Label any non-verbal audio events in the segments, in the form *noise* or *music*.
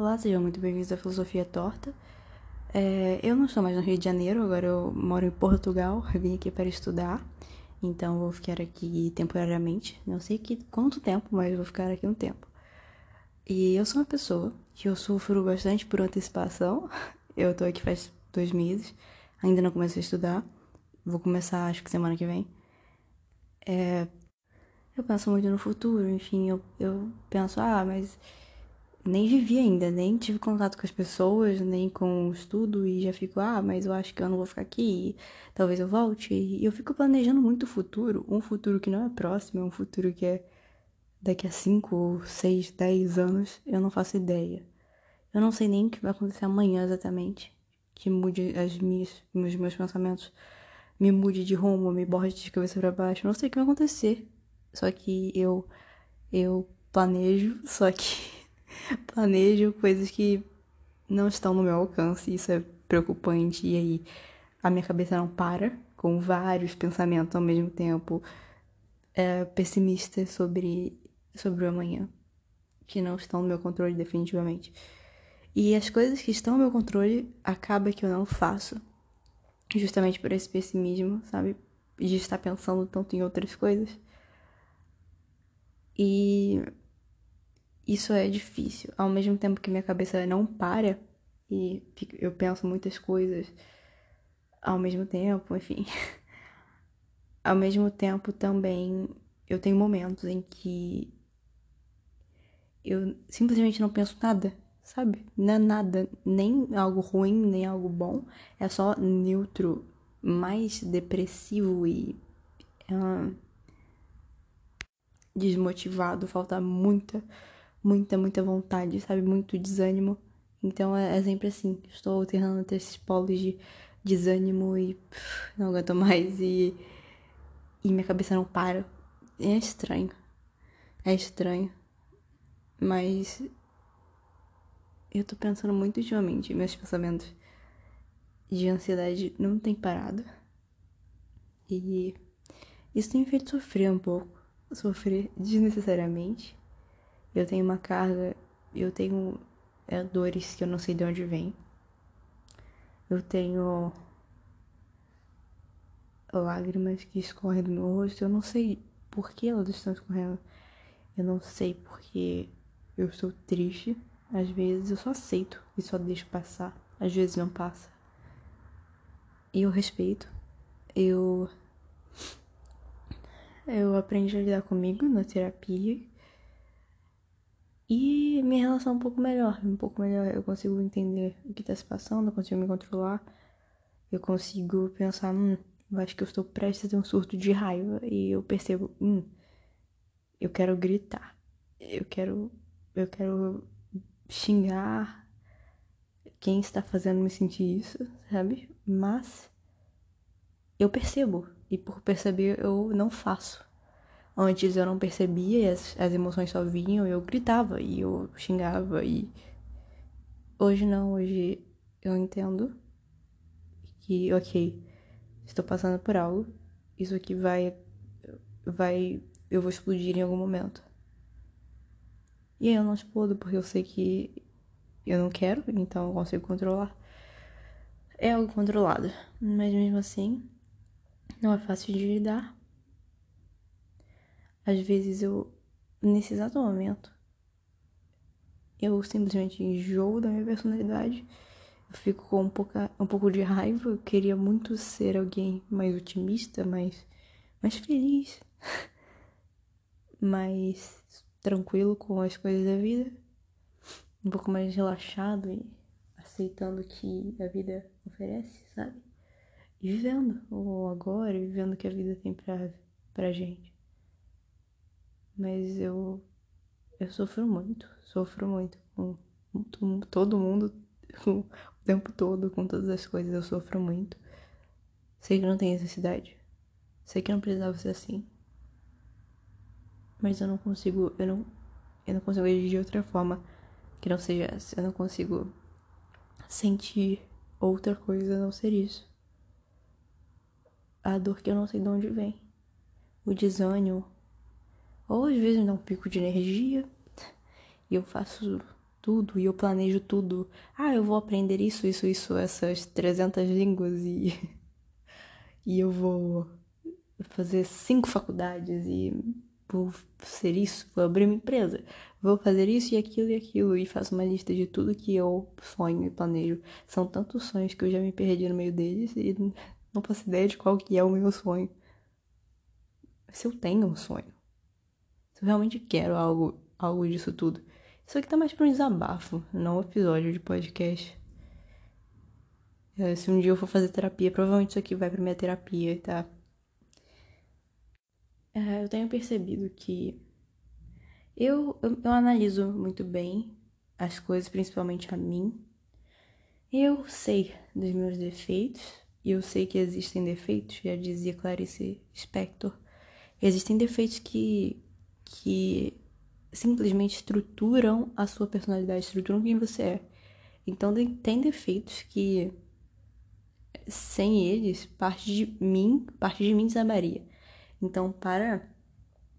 Olá, sejam muito bem-vindos à Filosofia Torta. É, eu não estou mais no Rio de Janeiro, agora eu moro em Portugal, *laughs* vim aqui para estudar, então vou ficar aqui temporariamente. Não sei que, quanto tempo, mas vou ficar aqui um tempo. E eu sou uma pessoa que eu sofro bastante por antecipação. *laughs* Eu tô aqui faz dois meses, ainda não comecei a estudar. Vou começar, acho que semana que vem. É, eu penso muito no futuro, enfim, eu, eu penso, ah, mas nem vivi ainda, nem tive contato com as pessoas, nem com o estudo, e já fico, ah, mas eu acho que eu não vou ficar aqui, talvez eu volte. E eu fico planejando muito o futuro, um futuro que não é próximo, é um futuro que é daqui a 5, 6, 10 anos, eu não faço ideia. Eu não sei nem o que vai acontecer amanhã exatamente, que mude as minhas, os meus pensamentos, me mude de rumo, me borde de cabeça para baixo, eu não sei o que vai acontecer. Só que eu eu planejo, só que planejo coisas que não estão no meu alcance, isso é preocupante, e aí a minha cabeça não para, com vários pensamentos ao mesmo tempo, é, pessimistas sobre, sobre o amanhã, que não estão no meu controle definitivamente. E as coisas que estão no meu controle, acaba que eu não faço, justamente por esse pessimismo, sabe? De estar pensando tanto em outras coisas. E isso é difícil. Ao mesmo tempo que minha cabeça não para e eu penso muitas coisas ao mesmo tempo, enfim. *laughs* ao mesmo tempo também eu tenho momentos em que eu simplesmente não penso nada, sabe? Não é nada, nem algo ruim, nem algo bom. É só neutro, mais depressivo e uh, desmotivado, falta muita muita, muita vontade, sabe? Muito desânimo. Então é, é sempre assim. Estou alternando entre esses polos de desânimo e pff, não aguento mais e, e minha cabeça não para. É estranho. É estranho. Mas eu tô pensando muito ultimamente, meus pensamentos de ansiedade não tem parado. E isso tem me feito sofrer um pouco. Sofrer desnecessariamente. Eu tenho uma carga, eu tenho é, dores que eu não sei de onde vem. Eu tenho lágrimas que escorrem do meu rosto. Eu não sei por que elas estão escorrendo. Eu não sei porque eu estou triste. Às vezes eu só aceito e só deixo passar. Às vezes não passa. E eu respeito. Eu. Eu aprendi a lidar comigo na terapia. E minha relação é um pouco melhor, um pouco melhor. Eu consigo entender o que tá se passando, eu consigo me controlar. Eu consigo pensar, hum, eu acho que eu estou prestes a ter um surto de raiva. E eu percebo, hum, eu quero gritar. Eu quero, eu quero xingar quem está fazendo me sentir isso, sabe? Mas eu percebo. E por perceber, eu não faço. Antes eu não percebia e as, as emoções só vinham e eu gritava e eu xingava e. Hoje não, hoje eu entendo que, ok, estou passando por algo, isso aqui vai. vai. eu vou explodir em algum momento. E aí eu não explodo porque eu sei que eu não quero, então eu consigo controlar. É algo controlado, mas mesmo assim, não é fácil de lidar. Às vezes eu, nesse exato momento, eu simplesmente enjoo da minha personalidade. Eu fico com um pouco, um pouco de raiva. Eu queria muito ser alguém mais otimista, mais, mais feliz, *laughs* mais tranquilo com as coisas da vida. Um pouco mais relaxado e aceitando o que a vida oferece, sabe? E vivendo o agora, vivendo o que a vida tem pra, pra gente. Mas eu. Eu sofro muito. Sofro muito com, todo mundo. *laughs* O tempo todo, com todas as coisas. Eu sofro muito. Sei que não tem necessidade. Sei que não precisava ser assim. Mas eu não consigo. Eu não. Eu não consigo agir de outra forma que não seja essa. Eu não consigo sentir outra coisa a não ser isso. A dor que eu não sei de onde vem. O desânimo, ou às vezes me dá um pico de energia e eu faço tudo e eu planejo tudo. Ah, eu vou aprender isso, isso, isso, essas 300 línguas e *laughs* e eu vou fazer cinco faculdades e vou ser isso, vou abrir uma empresa, vou fazer isso e aquilo e aquilo e faço uma lista de tudo que eu sonho e planejo. São tantos sonhos que eu já me perdi no meio deles e não faço ideia de qual que é o meu sonho. Se eu tenho um sonho, se eu realmente quero algo, algo disso tudo. Isso aqui tá mais pra um desabafo, não um episódio de podcast. É, se um dia eu for fazer terapia, provavelmente isso aqui vai pra minha terapia, tá? É, eu tenho percebido que eu, eu, eu analiso muito bem as coisas, principalmente a mim. Eu sei dos meus defeitos, e eu sei que existem defeitos, já dizia Clarice Spector. Existem defeitos que, que simplesmente estruturam a sua personalidade, estruturam quem você é. Então tem defeitos que sem eles, parte de mim, parte de mim desabaria. Então, para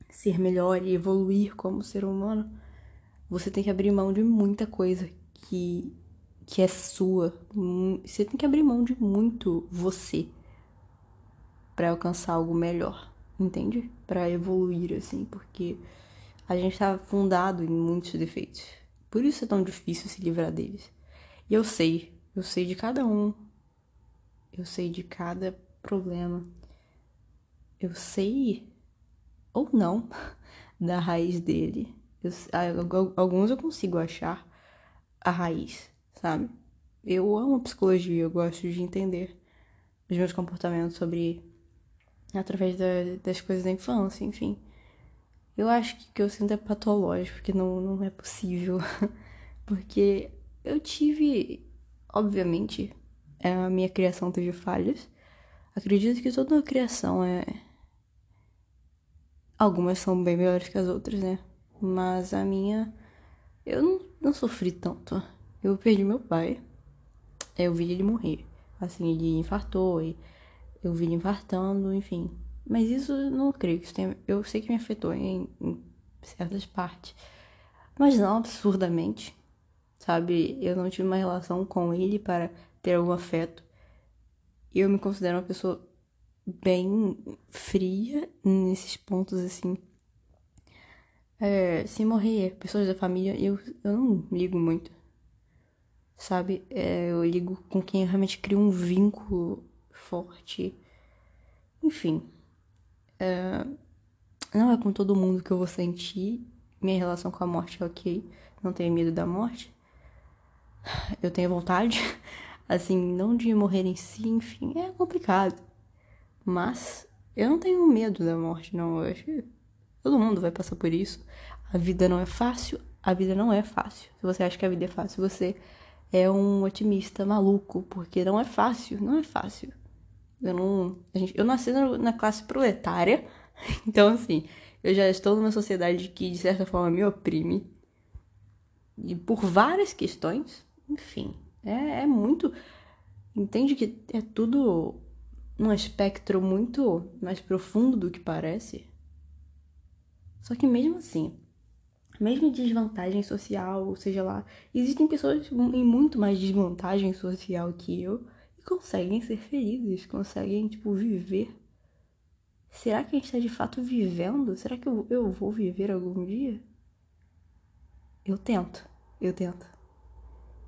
ser melhor e evoluir como ser humano, você tem que abrir mão de muita coisa que que é sua. Você tem que abrir mão de muito você para alcançar algo melhor, entende? Para evoluir assim, porque a gente tá fundado em muitos defeitos. Por isso é tão difícil se livrar deles. E eu sei, eu sei de cada um. Eu sei de cada problema. Eu sei ou não *laughs* da raiz dele. Eu, alguns eu consigo achar a raiz, sabe? Eu amo psicologia, eu gosto de entender os meus comportamentos sobre através da, das coisas da infância, enfim. Eu acho que o que eu sinto é patológico, porque não, não é possível. *laughs* porque eu tive, obviamente, a minha criação teve falhas. Acredito que toda criação é. Algumas são bem melhores que as outras, né? Mas a minha. Eu não, não sofri tanto. Eu perdi meu pai. Eu vi ele morrer. Assim, ele infartou e eu vi ele infartando, enfim. Mas isso não creio que isso tenha. Eu sei que me afetou em, em certas partes. Mas não absurdamente. Sabe? Eu não tive uma relação com ele para ter algum afeto. Eu me considero uma pessoa bem fria nesses pontos, assim. É, se morrer pessoas da família, eu, eu não ligo muito. Sabe? É, eu ligo com quem realmente cria um vínculo forte. Enfim. É, não é com todo mundo que eu vou sentir. Minha relação com a morte é ok. Não tenho medo da morte. Eu tenho vontade. *laughs* Assim, não de morrer em si, enfim, é complicado. Mas eu não tenho medo da morte, não. Eu acho que todo mundo vai passar por isso. A vida não é fácil. A vida não é fácil. Se você acha que a vida é fácil, você é um otimista maluco, porque não é fácil. Não é fácil. Eu não. Gente, eu nasci na classe proletária, *laughs* então assim, eu já estou numa sociedade que de certa forma me oprime. E por várias questões, enfim, é, é muito. Entende que é tudo um espectro muito mais profundo do que parece? Só que mesmo assim, mesmo em desvantagem social, ou seja lá, existem pessoas em muito mais desvantagem social que eu e conseguem ser felizes, conseguem, tipo, viver. Será que a gente está de fato vivendo? Será que eu, eu vou viver algum dia? Eu tento, eu tento.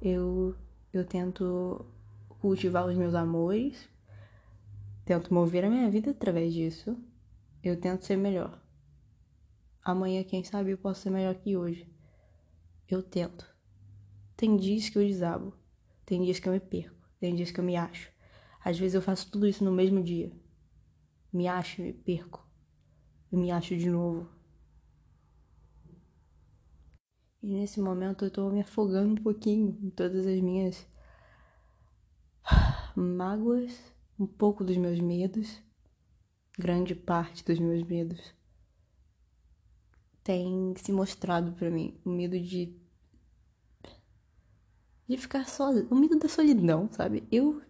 Eu, eu tento cultivar os meus amores, tento mover a minha vida através disso. Eu tento ser melhor. Amanhã, quem sabe, eu posso ser melhor que hoje. Eu tento. Tem dias que eu desabo, tem dias que eu me perco. Tem dias que eu me acho. Às vezes eu faço tudo isso no mesmo dia. Me acho e perco. Eu me acho de novo. E nesse momento eu tô me afogando um pouquinho em todas as minhas mágoas, um pouco dos meus medos, grande parte dos meus medos tem se mostrado para mim o medo de de ficar sozinho, o medo da solidão, sabe? Eu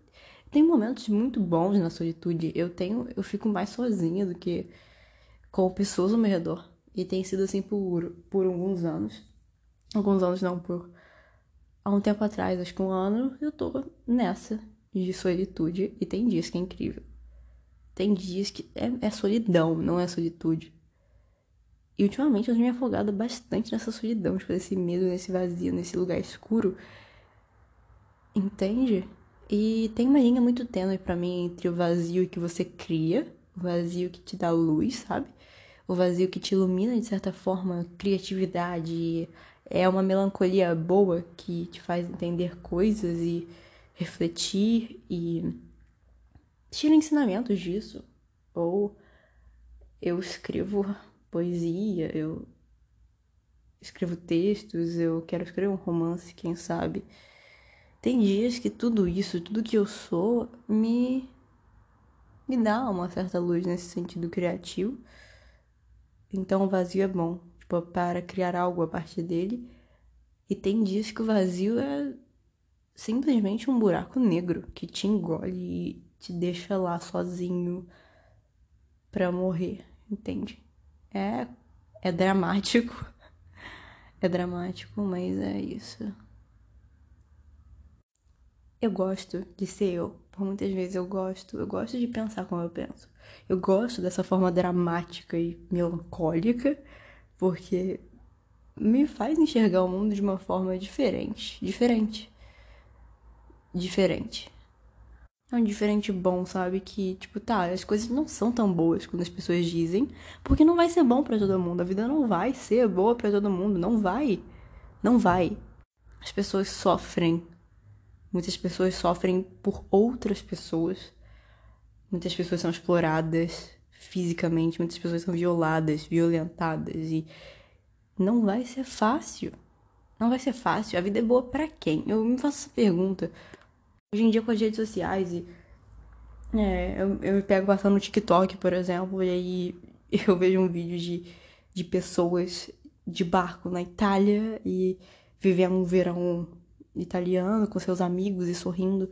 tenho momentos muito bons na solitude. Eu tenho, eu fico mais sozinha do que com pessoas ao meu redor. E tem sido assim por por alguns anos. Alguns anos não, por há um tempo atrás, acho que um ano, eu tô nessa de solitude e tem dias que é incrível. Tem dias que é, é solidão, não é solitude. E ultimamente eu tenho me afogado bastante nessa solidão, tipo, nesse medo, nesse vazio, nesse lugar escuro. Entende? E tem uma linha muito tênue para mim entre o vazio que você cria, o vazio que te dá luz, sabe? O vazio que te ilumina de certa forma, criatividade, é uma melancolia boa que te faz entender coisas e refletir e tira ensinamentos disso. Ou eu escrevo poesia, eu escrevo textos, eu quero escrever um romance, quem sabe. Tem dias que tudo isso, tudo que eu sou, me me dá uma certa luz nesse sentido criativo. Então o vazio é bom, tipo, para criar algo a partir dele. E tem dias que o vazio é simplesmente um buraco negro que te engole e te deixa lá sozinho pra morrer, entende? É é dramático. *laughs* É dramático, mas é isso. Eu gosto de ser eu. Por muitas vezes eu gosto, eu gosto de pensar como eu penso. Eu gosto dessa forma dramática e melancólica, porque me faz enxergar o mundo de uma forma diferente, diferente. Diferente. É um diferente bom, sabe? Que, tipo, tá, as coisas não são tão boas quando as pessoas dizem, porque não vai ser bom para todo mundo. A vida não vai ser boa para todo mundo, não vai. Não vai. As pessoas sofrem Muitas pessoas sofrem por outras pessoas. Muitas pessoas são exploradas fisicamente, muitas pessoas são violadas, violentadas e não vai ser fácil. Não vai ser fácil. A vida é boa para quem? Eu me faço essa pergunta. Hoje em dia com as redes sociais e é, eu, eu me pego passando no TikTok, por exemplo, e aí *laughs* eu vejo um vídeo de, de pessoas de barco na Itália e vivendo um verão italiano com seus amigos e sorrindo,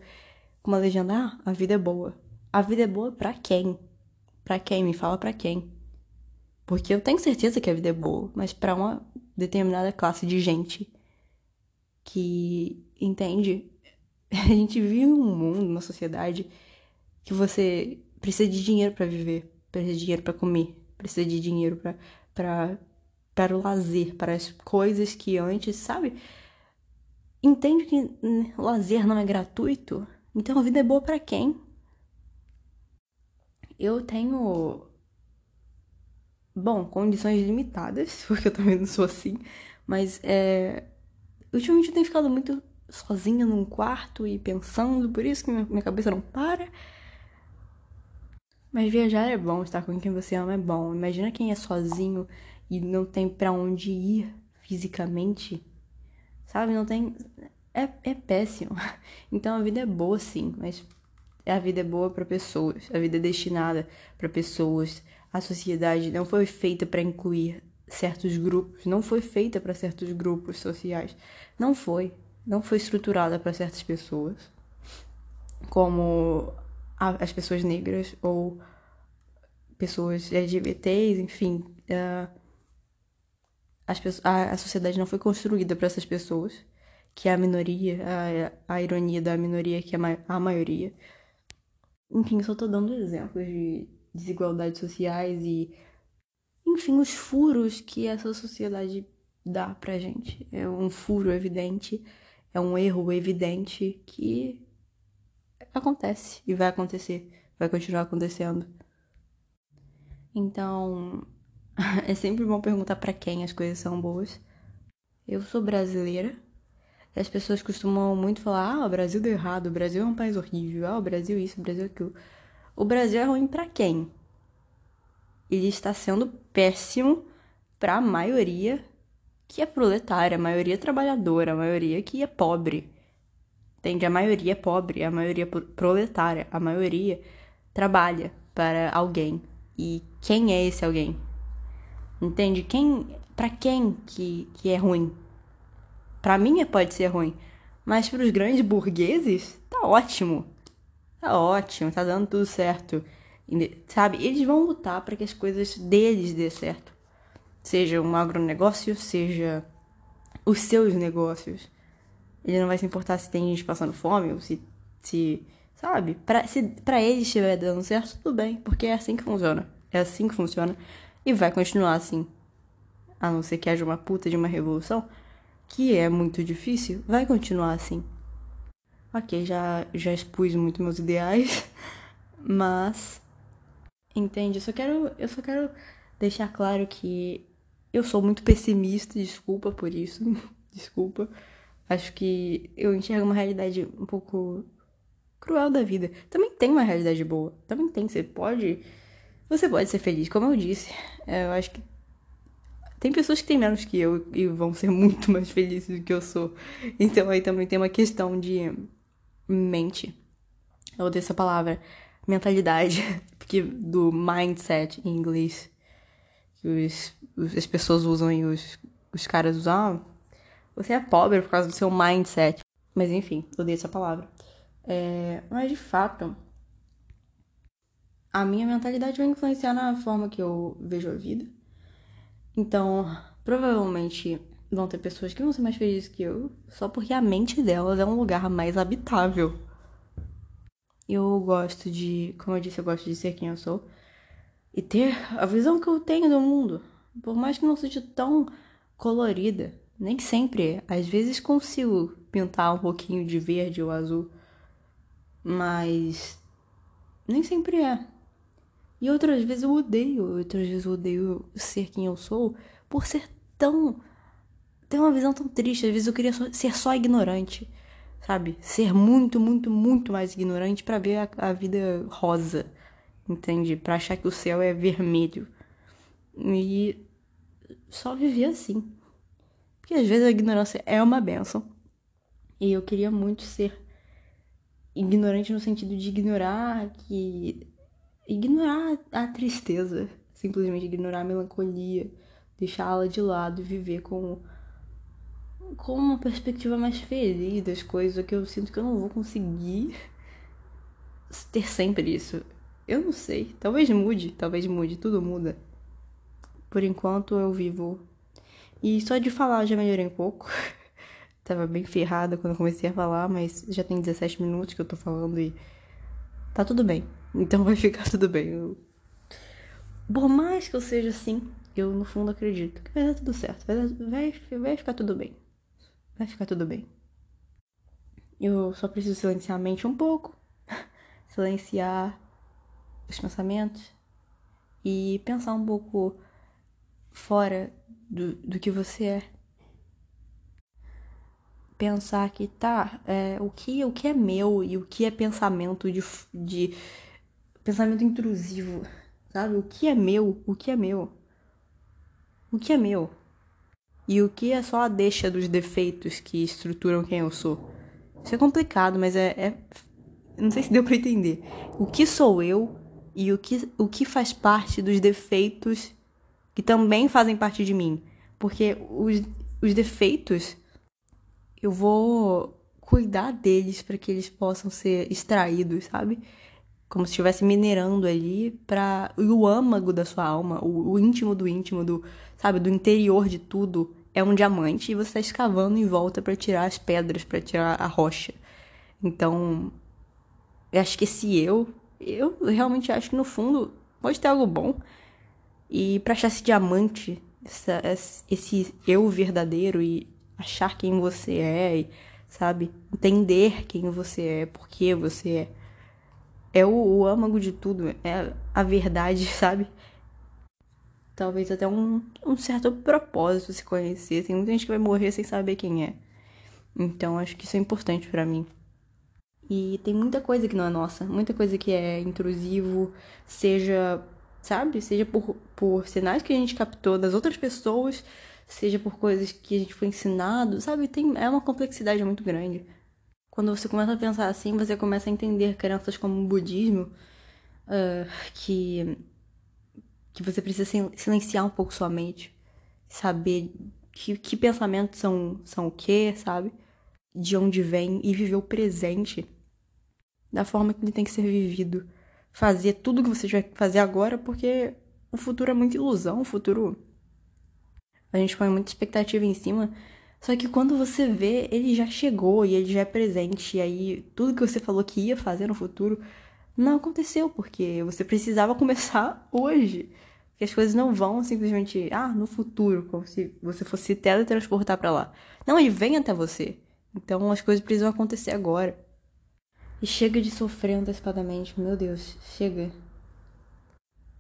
com uma legenda: Ah, a vida é boa. A vida é boa para quem? Para quem? Me fala para quem? Porque eu tenho certeza que a vida é boa, mas para uma determinada classe de gente que entende. *laughs* A gente vive num mundo, numa sociedade que você precisa de dinheiro para viver, precisa de dinheiro para comer, precisa de dinheiro para para o lazer, para as coisas que antes, sabe? Entende que lazer não é gratuito, então a vida é boa para quem? Eu tenho bom, condições limitadas, *laughs* porque eu também não sou assim, mas é ultimamente eu tenho ficado muito sozinha num quarto e pensando, por isso que minha cabeça não para. Mas viajar é bom, estar com quem você ama é bom. Imagina quem é sozinho e não tem para onde ir fisicamente. Sabe? Não tem. É, é péssimo. *laughs* Então a vida é boa, sim, mas a vida é boa para pessoas. A vida é destinada para pessoas. A sociedade não foi feita para incluir certos grupos, não foi feita para certos grupos sociais. Não foi. Não foi estruturada para certas pessoas. Como as pessoas negras ou pessoas LGBTs, enfim. Uh, as, a, a sociedade não foi construída para essas pessoas, que é a minoria, a, a ironia da minoria que é a maioria. Enfim, só tô dando exemplos de desigualdades sociais e, enfim, os furos que essa sociedade dá pra gente. É um furo evidente, é um erro evidente que acontece e vai acontecer, vai continuar acontecendo. Então, *laughs* é sempre bom perguntar para quem as coisas são boas. Eu sou brasileira. As pessoas costumam muito falar: ah, o Brasil deu errado, o Brasil é um país horrível, ah, o Brasil isso, o Brasil aquilo. O Brasil é ruim para quem? Ele está sendo péssimo para a maioria que é proletária, a maioria trabalhadora, a maioria que é pobre. Entende? A maioria é pobre, a maioria proletária, a maioria trabalha para alguém. E quem é esse alguém? Entende? Quem, para quem que, que é ruim? Para mim pode ser ruim, mas para os grandes burgueses tá ótimo. Tá ótimo, tá dando tudo certo. Sabe? Eles vão lutar para que as coisas deles dê certo. Seja um agronegócio, seja os seus negócios. Ele não vai se importar se tem gente passando fome ou se. se sabe? Pra, se pra ele estiver dando certo, tudo bem, porque é assim que funciona. É assim que funciona. E vai continuar assim. A não ser que haja uma puta de uma revolução, que é muito difícil, vai continuar assim. Ok, já, já expus muito meus ideais, *laughs* mas. Entende? Eu só quero. Eu só quero deixar claro que eu sou muito pessimista, desculpa por isso. *laughs* desculpa. Acho que eu enxergo uma realidade um pouco cruel da vida. Também tem uma realidade boa. Também tem. Você pode. Você pode ser feliz, como eu disse. É, eu acho que. Tem pessoas que têm menos que eu e vão ser *laughs* muito mais felizes do que eu sou. Então aí também tem uma questão de mente. Eu odeio essa palavra. Mentalidade. *laughs* Porque do mindset em inglês. Que os, as pessoas usam e os, os caras usam. Você é pobre por causa do seu mindset. Mas enfim, odeio essa palavra. É, mas de fato, a minha mentalidade vai influenciar na forma que eu vejo a vida. Então, provavelmente vão ter pessoas que vão ser mais felizes que eu, só porque a mente delas é um lugar mais habitável. Eu gosto de, como eu disse, eu gosto de ser quem eu sou e ter a visão que eu tenho do mundo. Por mais que não seja tão colorida, nem sempre. Às vezes consigo pintar um pouquinho de verde ou azul, mas nem sempre é. E outras vezes eu odeio, outras vezes eu odeio ser quem eu sou por ser tão. ter uma visão tão triste. Às vezes eu queria ser só ignorante, sabe? Ser muito, muito, muito mais ignorante para ver a, a vida rosa, entende? Para achar que o céu é vermelho. E só viver assim. Porque às vezes a ignorância é uma benção. E eu queria muito ser ignorante no sentido de ignorar que. Ignorar a tristeza. Simplesmente ignorar a melancolia. Deixá-la de lado e viver com. com uma perspectiva mais feliz das coisas. Que eu sinto que eu não vou conseguir ter sempre isso. Eu não sei. Talvez mude, talvez mude, tudo muda. Por enquanto eu vivo. E só de falar já melhorei um pouco. *laughs* Tava bem ferrada quando comecei a falar, mas já tem 17 minutos que eu tô falando e tá tudo bem. Então vai ficar tudo bem. Por mais que eu seja assim, eu no fundo acredito que vai dar tudo certo. Vai, dar... vai, vai ficar tudo bem. Vai ficar tudo bem. Eu só preciso silenciar a mente um pouco. *laughs* silenciar os pensamentos. E pensar um pouco fora do, do que você é. Pensar que tá, é, o, que, o que é meu e o que é pensamento de, de pensamento intrusivo, sabe? O que é meu, o que é meu, o que é meu e o que é só a deixa dos defeitos que estruturam quem eu sou. Isso é complicado, mas é, é não sei se deu para entender. O que sou eu e o que, o que faz parte dos defeitos que também fazem parte de mim. Porque os, os defeitos, eu vou cuidar deles para que eles possam ser extraídos, sabe? Como se estivesse minerando ali para o âmago da sua alma, o, o, íntimo do íntimo, do, sabe, do interior de tudo é um diamante e você está escavando em volta para tirar as pedras, para tirar a rocha. Então, eu acho que esse eu, eu realmente acho que no fundo pode ter algo bom, e para achar esse diamante, essa, esse eu verdadeiro e achar quem você é, e, sabe? Entender quem você é, por que você é. É o, o âmago de tudo, é a verdade, *laughs* sabe? Talvez até um, um certo propósito se conhecer. Tem muita gente que vai morrer sem saber quem é. Então acho que isso é importante para mim. E tem muita coisa que não é nossa, muita coisa que é intrusivo, seja sabe? Seja por, por sinais que a gente captou das outras pessoas, seja por coisas que a gente foi ensinado, sabe? Tem, é uma complexidade muito grande. Quando você começa a pensar assim, você começa a entender crenças como o budismo, uh, que, que você precisa silenciar um pouco sua mente, saber que, que pensamentos são, são o que, sabe? De onde vem e viver o presente da forma que ele tem que ser vivido fazer tudo que você tiver que fazer agora, porque o futuro é muita ilusão, o futuro. A gente põe muita expectativa em cima Só que quando você vê, ele já chegou e ele já é presente. E aí, tudo que você falou que ia fazer no futuro não aconteceu, porque você precisava *laughs* começar hoje. Que as coisas não vão simplesmente, ah, no futuro, como se você fosse teletransportar para lá. Não, ele vem até você. Então as coisas precisam acontecer agora. E chega de sofrer antecipadamente, meu Deus, chega.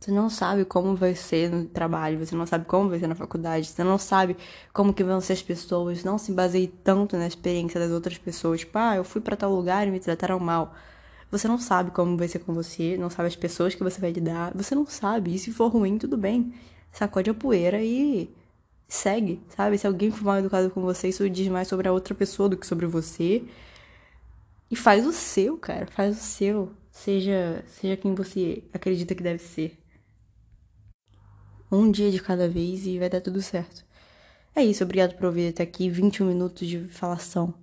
Você não sabe como vai ser no trabalho, você não sabe como vai ser na faculdade, você não sabe como que vão ser as pessoas, não se baseie tanto na experiência das outras pessoas. Tipo, ah, eu fui para tal lugar e me trataram mal. Você não sabe como vai ser com você, não sabe as pessoas que você vai lidar, você não sabe. E se for ruim, tudo bem. Sacode a poeira e segue, sabe? Se alguém for mal educado com você, isso diz mais sobre a outra pessoa do que sobre você. E faz o seu, cara, faz o seu. Seja, seja quem você acredita que deve ser um dia de cada vez e vai dar tudo certo. É isso, obrigado por ouvir até aqui 21 minutos de falação.